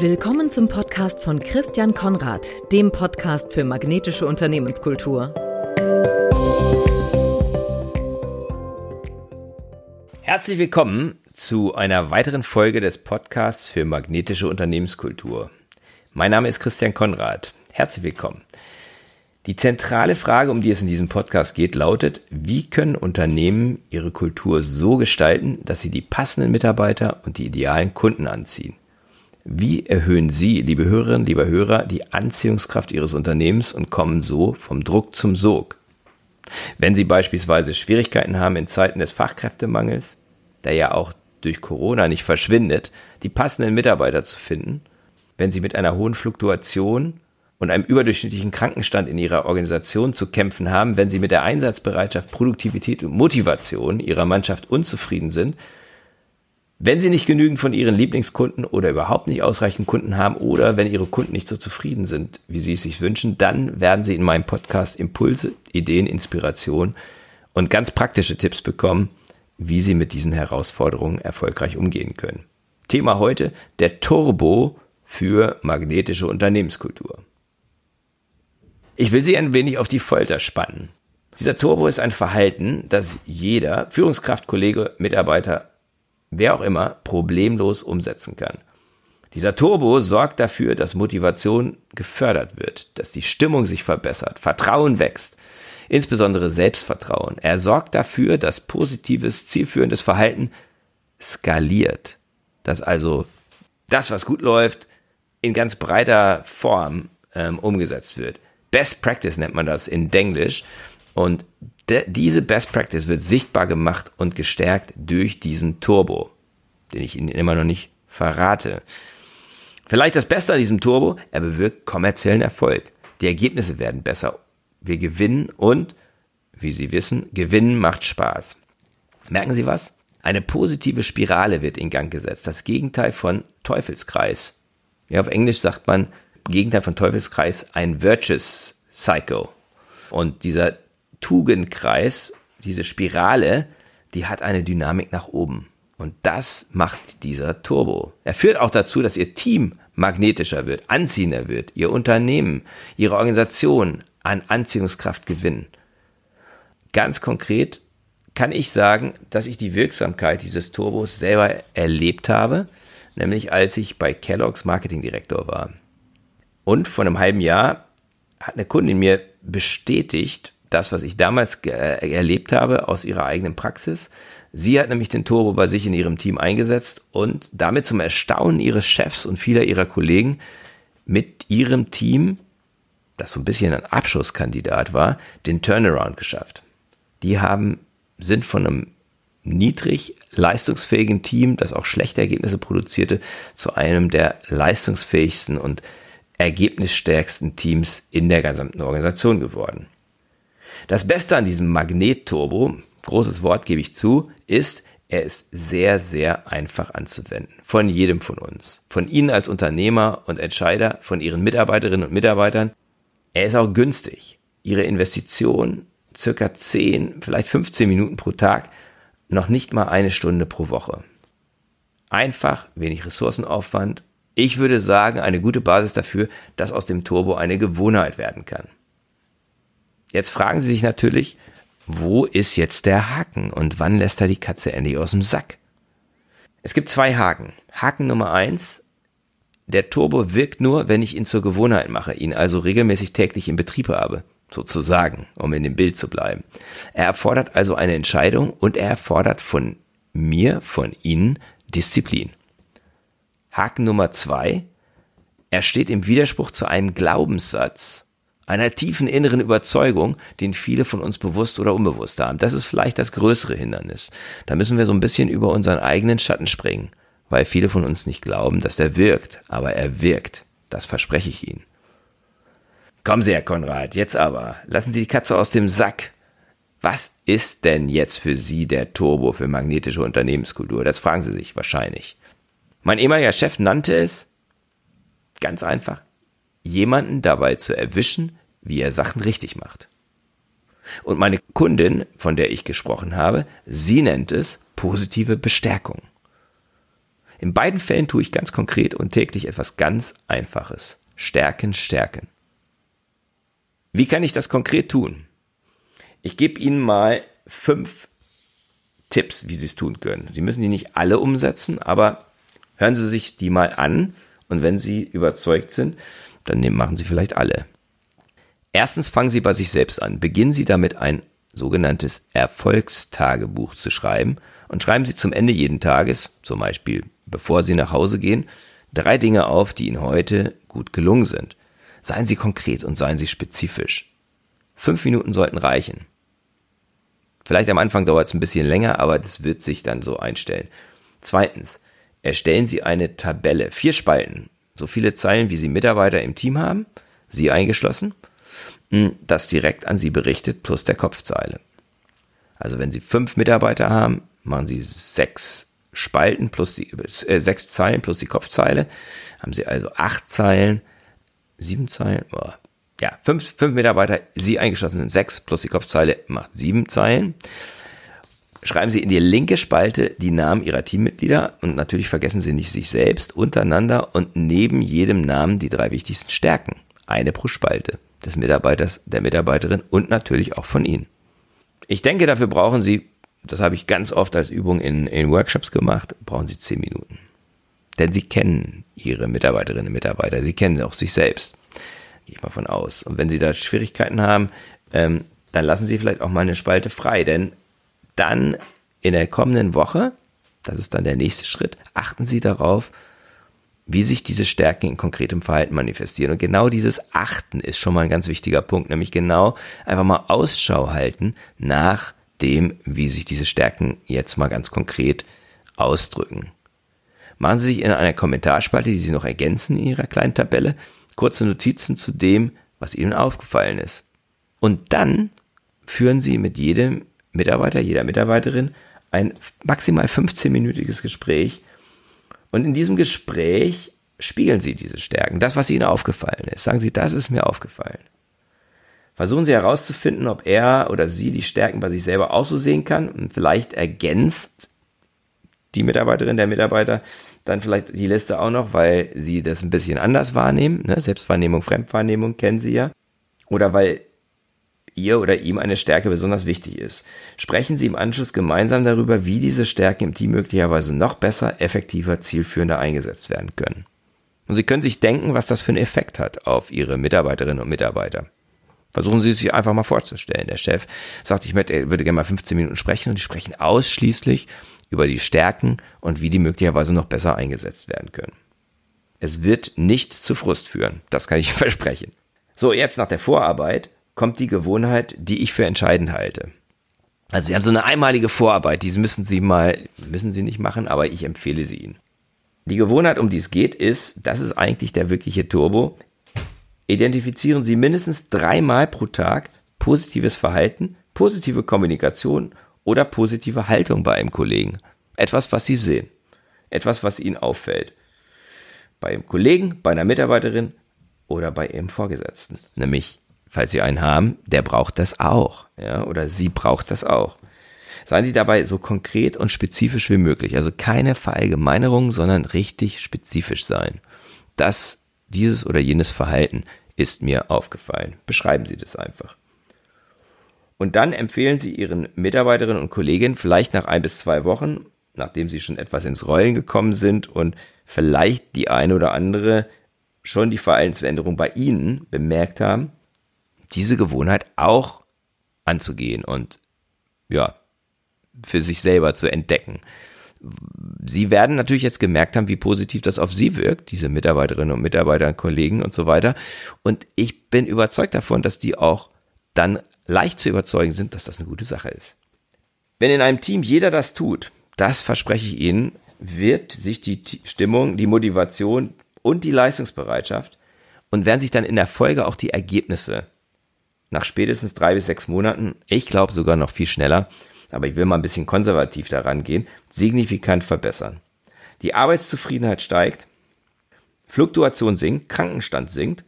Willkommen zum Podcast von Christian Konrad, dem Podcast für magnetische Unternehmenskultur. Herzlich willkommen zu einer weiteren Folge des Podcasts für magnetische Unternehmenskultur. Mein Name ist Christian Konrad. Herzlich willkommen. Die zentrale Frage, um die es in diesem Podcast geht, lautet, wie können Unternehmen ihre Kultur so gestalten, dass sie die passenden Mitarbeiter und die idealen Kunden anziehen? Wie erhöhen Sie, liebe Hörerinnen, lieber Hörer, die Anziehungskraft Ihres Unternehmens und kommen so vom Druck zum Sog? Wenn Sie beispielsweise Schwierigkeiten haben in Zeiten des Fachkräftemangels, der ja auch durch Corona nicht verschwindet, die passenden Mitarbeiter zu finden, wenn Sie mit einer hohen Fluktuation und einem überdurchschnittlichen Krankenstand in Ihrer Organisation zu kämpfen haben, wenn Sie mit der Einsatzbereitschaft, Produktivität und Motivation Ihrer Mannschaft unzufrieden sind, wenn Sie nicht genügend von Ihren Lieblingskunden oder überhaupt nicht ausreichend Kunden haben oder wenn Ihre Kunden nicht so zufrieden sind, wie Sie es sich wünschen, dann werden Sie in meinem Podcast Impulse, Ideen, Inspiration und ganz praktische Tipps bekommen, wie Sie mit diesen Herausforderungen erfolgreich umgehen können. Thema heute der Turbo für magnetische Unternehmenskultur. Ich will Sie ein wenig auf die Folter spannen. Dieser Turbo ist ein Verhalten, das jeder Führungskraft, Kollege, Mitarbeiter wer auch immer, problemlos umsetzen kann. Dieser Turbo sorgt dafür, dass Motivation gefördert wird, dass die Stimmung sich verbessert, Vertrauen wächst, insbesondere Selbstvertrauen. Er sorgt dafür, dass positives, zielführendes Verhalten skaliert, dass also das, was gut läuft, in ganz breiter Form ähm, umgesetzt wird. Best Practice nennt man das in Denglisch. Und de, diese Best Practice wird sichtbar gemacht und gestärkt durch diesen Turbo, den ich Ihnen immer noch nicht verrate. Vielleicht das Beste an diesem Turbo, er bewirkt kommerziellen Erfolg. Die Ergebnisse werden besser. Wir gewinnen und, wie Sie wissen, gewinnen macht Spaß. Merken Sie was? Eine positive Spirale wird in Gang gesetzt. Das Gegenteil von Teufelskreis. Ja, auf Englisch sagt man Gegenteil von Teufelskreis ein Virtuous Cycle. Und dieser Tugendkreis, diese Spirale, die hat eine Dynamik nach oben. Und das macht dieser Turbo. Er führt auch dazu, dass Ihr Team magnetischer wird, anziehender wird, Ihr Unternehmen, Ihre Organisation an Anziehungskraft gewinnen. Ganz konkret kann ich sagen, dass ich die Wirksamkeit dieses Turbos selber erlebt habe, nämlich als ich bei Kellogg's Marketingdirektor war. Und vor einem halben Jahr hat eine Kundin mir bestätigt, das, was ich damals erlebt habe aus ihrer eigenen Praxis. Sie hat nämlich den Turbo bei sich in ihrem Team eingesetzt und damit zum Erstaunen ihres Chefs und vieler ihrer Kollegen mit ihrem Team, das so ein bisschen ein Abschusskandidat war, den Turnaround geschafft. Die haben, sind von einem niedrig leistungsfähigen Team, das auch schlechte Ergebnisse produzierte, zu einem der leistungsfähigsten und ergebnisstärksten Teams in der gesamten Organisation geworden. Das Beste an diesem Magnetturbo, großes Wort gebe ich zu, ist, er ist sehr, sehr einfach anzuwenden. Von jedem von uns. Von Ihnen als Unternehmer und Entscheider, von Ihren Mitarbeiterinnen und Mitarbeitern. Er ist auch günstig. Ihre Investition, circa 10, vielleicht 15 Minuten pro Tag, noch nicht mal eine Stunde pro Woche. Einfach, wenig Ressourcenaufwand. Ich würde sagen, eine gute Basis dafür, dass aus dem Turbo eine Gewohnheit werden kann. Jetzt fragen Sie sich natürlich, wo ist jetzt der Haken und wann lässt er die Katze endlich aus dem Sack? Es gibt zwei Haken. Haken Nummer eins, der Turbo wirkt nur, wenn ich ihn zur Gewohnheit mache, ihn also regelmäßig täglich in Betrieb habe, sozusagen, um in dem Bild zu bleiben. Er erfordert also eine Entscheidung und er erfordert von mir, von Ihnen Disziplin. Haken Nummer zwei, er steht im Widerspruch zu einem Glaubenssatz einer tiefen inneren Überzeugung, den viele von uns bewusst oder unbewusst haben. Das ist vielleicht das größere Hindernis. Da müssen wir so ein bisschen über unseren eigenen Schatten springen, weil viele von uns nicht glauben, dass der wirkt, aber er wirkt. Das verspreche ich Ihnen. Kommen Sie, Herr Konrad, jetzt aber. Lassen Sie die Katze aus dem Sack. Was ist denn jetzt für Sie der Turbo für magnetische Unternehmenskultur? Das fragen Sie sich wahrscheinlich. Mein ehemaliger Chef nannte es ganz einfach jemanden dabei zu erwischen, wie er Sachen richtig macht. Und meine Kundin, von der ich gesprochen habe, sie nennt es positive Bestärkung. In beiden Fällen tue ich ganz konkret und täglich etwas ganz Einfaches. Stärken, stärken. Wie kann ich das konkret tun? Ich gebe Ihnen mal fünf Tipps, wie Sie es tun können. Sie müssen die nicht alle umsetzen, aber hören Sie sich die mal an und wenn Sie überzeugt sind, dann machen Sie vielleicht alle. Erstens fangen Sie bei sich selbst an. Beginnen Sie damit ein sogenanntes Erfolgstagebuch zu schreiben und schreiben Sie zum Ende jeden Tages, zum Beispiel bevor Sie nach Hause gehen, drei Dinge auf, die Ihnen heute gut gelungen sind. Seien Sie konkret und seien Sie spezifisch. Fünf Minuten sollten reichen. Vielleicht am Anfang dauert es ein bisschen länger, aber das wird sich dann so einstellen. Zweitens, erstellen Sie eine Tabelle, vier Spalten, so viele Zeilen, wie Sie Mitarbeiter im Team haben, Sie eingeschlossen, hm, das direkt an Sie berichtet, plus der Kopfzeile. Also wenn Sie fünf Mitarbeiter haben, machen Sie sechs Spalten plus die, äh, sechs Zeilen plus die Kopfzeile, haben Sie also acht Zeilen, sieben Zeilen, oh, ja, fünf, fünf Mitarbeiter, Sie eingeschlossen sind sechs plus die Kopfzeile macht sieben Zeilen. Schreiben Sie in die linke Spalte die Namen Ihrer Teammitglieder und natürlich vergessen Sie nicht sich selbst untereinander und neben jedem Namen die drei wichtigsten Stärken. Eine pro Spalte des Mitarbeiters, der Mitarbeiterin und natürlich auch von Ihnen. Ich denke, dafür brauchen Sie, das habe ich ganz oft als Übung in, in Workshops gemacht, brauchen Sie zehn Minuten. Denn Sie kennen Ihre Mitarbeiterinnen und Mitarbeiter, Sie kennen auch sich selbst. Gehe ich mal von aus. Und wenn Sie da Schwierigkeiten haben, ähm, dann lassen Sie vielleicht auch mal eine Spalte frei, denn dann in der kommenden Woche, das ist dann der nächste Schritt, achten Sie darauf, wie sich diese Stärken in konkretem Verhalten manifestieren. Und genau dieses Achten ist schon mal ein ganz wichtiger Punkt, nämlich genau einfach mal Ausschau halten nach dem, wie sich diese Stärken jetzt mal ganz konkret ausdrücken. Machen Sie sich in einer Kommentarspalte, die Sie noch ergänzen in Ihrer kleinen Tabelle, kurze Notizen zu dem, was Ihnen aufgefallen ist. Und dann führen Sie mit jedem Mitarbeiter, jeder Mitarbeiterin ein maximal 15-minütiges Gespräch. Und in diesem Gespräch spiegeln Sie diese Stärken, das, was Ihnen aufgefallen ist. Sagen Sie, das ist mir aufgefallen. Versuchen Sie herauszufinden, ob er oder sie die Stärken bei sich selber auch so sehen kann und vielleicht ergänzt die Mitarbeiterin, der Mitarbeiter dann vielleicht die Liste auch noch, weil sie das ein bisschen anders wahrnehmen. Ne? Selbstwahrnehmung, Fremdwahrnehmung kennen sie ja. Oder weil ihr oder ihm eine Stärke besonders wichtig ist. Sprechen Sie im Anschluss gemeinsam darüber, wie diese Stärken im Team möglicherweise noch besser, effektiver, zielführender eingesetzt werden können. Und Sie können sich denken, was das für einen Effekt hat auf Ihre Mitarbeiterinnen und Mitarbeiter. Versuchen Sie es sich einfach mal vorzustellen. Der Chef sagt, ich würde gerne mal 15 Minuten sprechen und die sprechen ausschließlich über die Stärken und wie die möglicherweise noch besser eingesetzt werden können. Es wird nicht zu Frust führen, das kann ich versprechen. So, jetzt nach der Vorarbeit kommt die Gewohnheit, die ich für entscheidend halte. Also Sie haben so eine einmalige Vorarbeit, diese müssen Sie mal, müssen Sie nicht machen, aber ich empfehle sie Ihnen. Die Gewohnheit, um die es geht, ist, das ist eigentlich der wirkliche Turbo. Identifizieren Sie mindestens dreimal pro Tag positives Verhalten, positive Kommunikation oder positive Haltung bei einem Kollegen. Etwas, was Sie sehen. Etwas, was Ihnen auffällt. Bei einem Kollegen, bei einer Mitarbeiterin oder bei Ihrem Vorgesetzten. Nämlich, falls Sie einen haben, der braucht das auch. Ja, oder sie braucht das auch. Seien Sie dabei so konkret und spezifisch wie möglich. Also keine Verallgemeinerung, sondern richtig spezifisch sein. Das, dieses oder jenes Verhalten ist mir aufgefallen. Beschreiben Sie das einfach. Und dann empfehlen Sie Ihren Mitarbeiterinnen und Kolleginnen vielleicht nach ein bis zwei Wochen, nachdem Sie schon etwas ins Rollen gekommen sind und vielleicht die eine oder andere schon die Verhaltensveränderung bei Ihnen bemerkt haben, diese Gewohnheit auch anzugehen und ja, für sich selber zu entdecken. Sie werden natürlich jetzt gemerkt haben, wie positiv das auf Sie wirkt, diese Mitarbeiterinnen und Mitarbeiter, Kollegen und so weiter. Und ich bin überzeugt davon, dass die auch dann leicht zu überzeugen sind, dass das eine gute Sache ist. Wenn in einem Team jeder das tut, das verspreche ich Ihnen, wird sich die Stimmung, die Motivation und die Leistungsbereitschaft und werden sich dann in der Folge auch die Ergebnisse nach spätestens drei bis sechs Monaten, ich glaube sogar noch viel schneller, aber ich will mal ein bisschen konservativ daran gehen, signifikant verbessern. Die Arbeitszufriedenheit steigt, Fluktuation sinkt, Krankenstand sinkt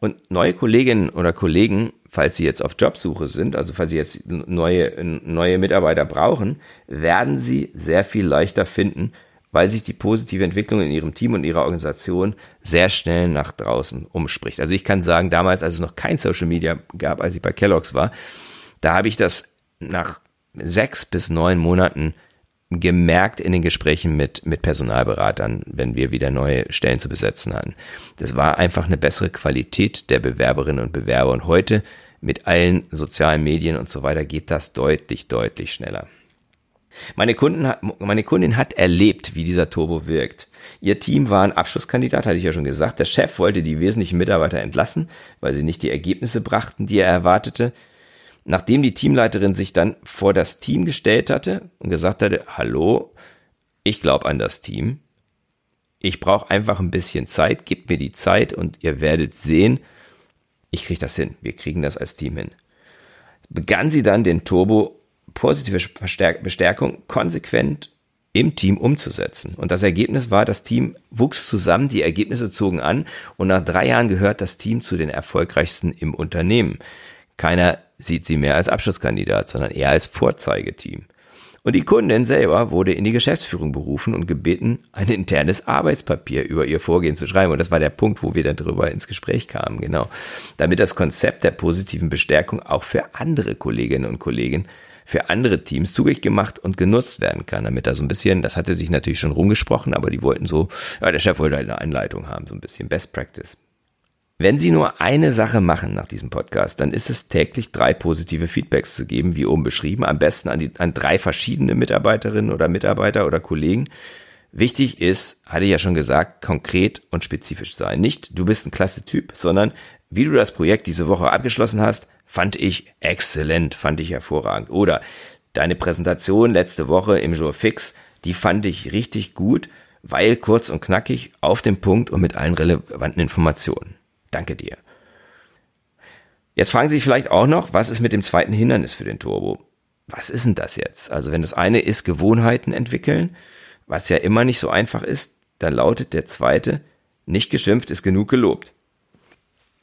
und neue Kolleginnen oder Kollegen falls Sie jetzt auf Jobsuche sind, also falls Sie jetzt neue, neue Mitarbeiter brauchen, werden Sie sehr viel leichter finden weil sich die positive Entwicklung in ihrem Team und ihrer Organisation sehr schnell nach draußen umspricht. Also ich kann sagen, damals, als es noch kein Social Media gab, als ich bei Kellogg's war, da habe ich das nach sechs bis neun Monaten gemerkt in den Gesprächen mit, mit Personalberatern, wenn wir wieder neue Stellen zu besetzen hatten. Das war einfach eine bessere Qualität der Bewerberinnen und Bewerber. Und heute mit allen sozialen Medien und so weiter geht das deutlich, deutlich schneller. Meine, Kunden, meine Kundin hat erlebt, wie dieser Turbo wirkt. Ihr Team war ein Abschlusskandidat, hatte ich ja schon gesagt. Der Chef wollte die wesentlichen Mitarbeiter entlassen, weil sie nicht die Ergebnisse brachten, die er erwartete. Nachdem die Teamleiterin sich dann vor das Team gestellt hatte und gesagt hatte, hallo, ich glaube an das Team. Ich brauche einfach ein bisschen Zeit, gebt mir die Zeit und ihr werdet sehen, ich kriege das hin. Wir kriegen das als Team hin. Begann sie dann den Turbo positive Bestärkung konsequent im Team umzusetzen. Und das Ergebnis war, das Team wuchs zusammen, die Ergebnisse zogen an und nach drei Jahren gehört das Team zu den erfolgreichsten im Unternehmen. Keiner sieht sie mehr als Abschlusskandidat, sondern eher als Vorzeigeteam. Und die Kundin selber wurde in die Geschäftsführung berufen und gebeten, ein internes Arbeitspapier über ihr Vorgehen zu schreiben. Und das war der Punkt, wo wir dann darüber ins Gespräch kamen, genau. Damit das Konzept der positiven Bestärkung auch für andere Kolleginnen und Kollegen für andere Teams zugänglich gemacht und genutzt werden kann, damit da so ein bisschen, das hatte sich natürlich schon rumgesprochen, aber die wollten so, ja, der Chef wollte halt eine Einleitung haben, so ein bisschen Best Practice. Wenn Sie nur eine Sache machen nach diesem Podcast, dann ist es täglich drei positive Feedbacks zu geben, wie oben beschrieben, am besten an, die, an drei verschiedene Mitarbeiterinnen oder Mitarbeiter oder Kollegen. Wichtig ist, hatte ich ja schon gesagt, konkret und spezifisch sein. Nicht, du bist ein klasse Typ, sondern wie du das Projekt diese Woche abgeschlossen hast, fand ich exzellent, fand ich hervorragend. Oder deine Präsentation letzte Woche im Jour Fix, die fand ich richtig gut, weil kurz und knackig, auf dem Punkt und mit allen relevanten Informationen. Danke dir. Jetzt fragen Sie sich vielleicht auch noch, was ist mit dem zweiten Hindernis für den Turbo? Was ist denn das jetzt? Also wenn das eine ist Gewohnheiten entwickeln, was ja immer nicht so einfach ist, dann lautet der zweite, nicht geschimpft ist genug gelobt.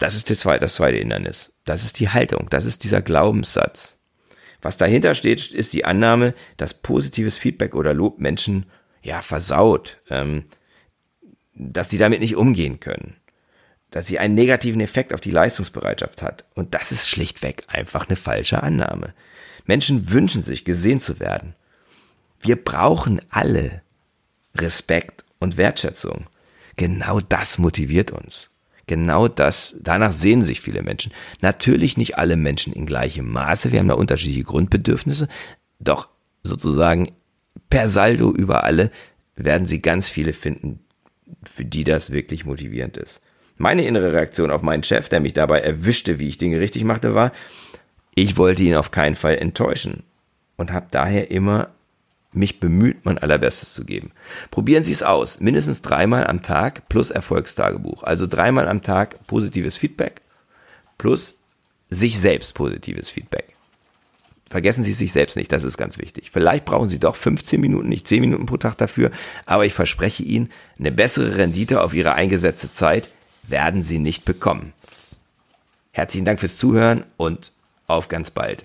Das ist das zweite, Hindernis. Das ist die Haltung. Das ist dieser Glaubenssatz. Was dahinter steht, ist die Annahme, dass positives Feedback oder Lob Menschen ja versaut, ähm, dass sie damit nicht umgehen können, dass sie einen negativen Effekt auf die Leistungsbereitschaft hat. Und das ist schlichtweg einfach eine falsche Annahme. Menschen wünschen sich, gesehen zu werden. Wir brauchen alle Respekt und Wertschätzung. Genau das motiviert uns. Genau das, danach sehen sich viele Menschen. Natürlich nicht alle Menschen in gleichem Maße. Wir haben da unterschiedliche Grundbedürfnisse. Doch sozusagen per Saldo über alle werden Sie ganz viele finden, für die das wirklich motivierend ist. Meine innere Reaktion auf meinen Chef, der mich dabei erwischte, wie ich Dinge richtig machte, war, ich wollte ihn auf keinen Fall enttäuschen und habe daher immer mich bemüht, mein allerbestes zu geben. Probieren Sie es aus. Mindestens dreimal am Tag plus Erfolgstagebuch. Also dreimal am Tag positives Feedback plus sich selbst positives Feedback. Vergessen Sie sich selbst nicht, das ist ganz wichtig. Vielleicht brauchen Sie doch 15 Minuten, nicht 10 Minuten pro Tag dafür, aber ich verspreche Ihnen, eine bessere Rendite auf Ihre eingesetzte Zeit werden Sie nicht bekommen. Herzlichen Dank fürs Zuhören und auf ganz bald.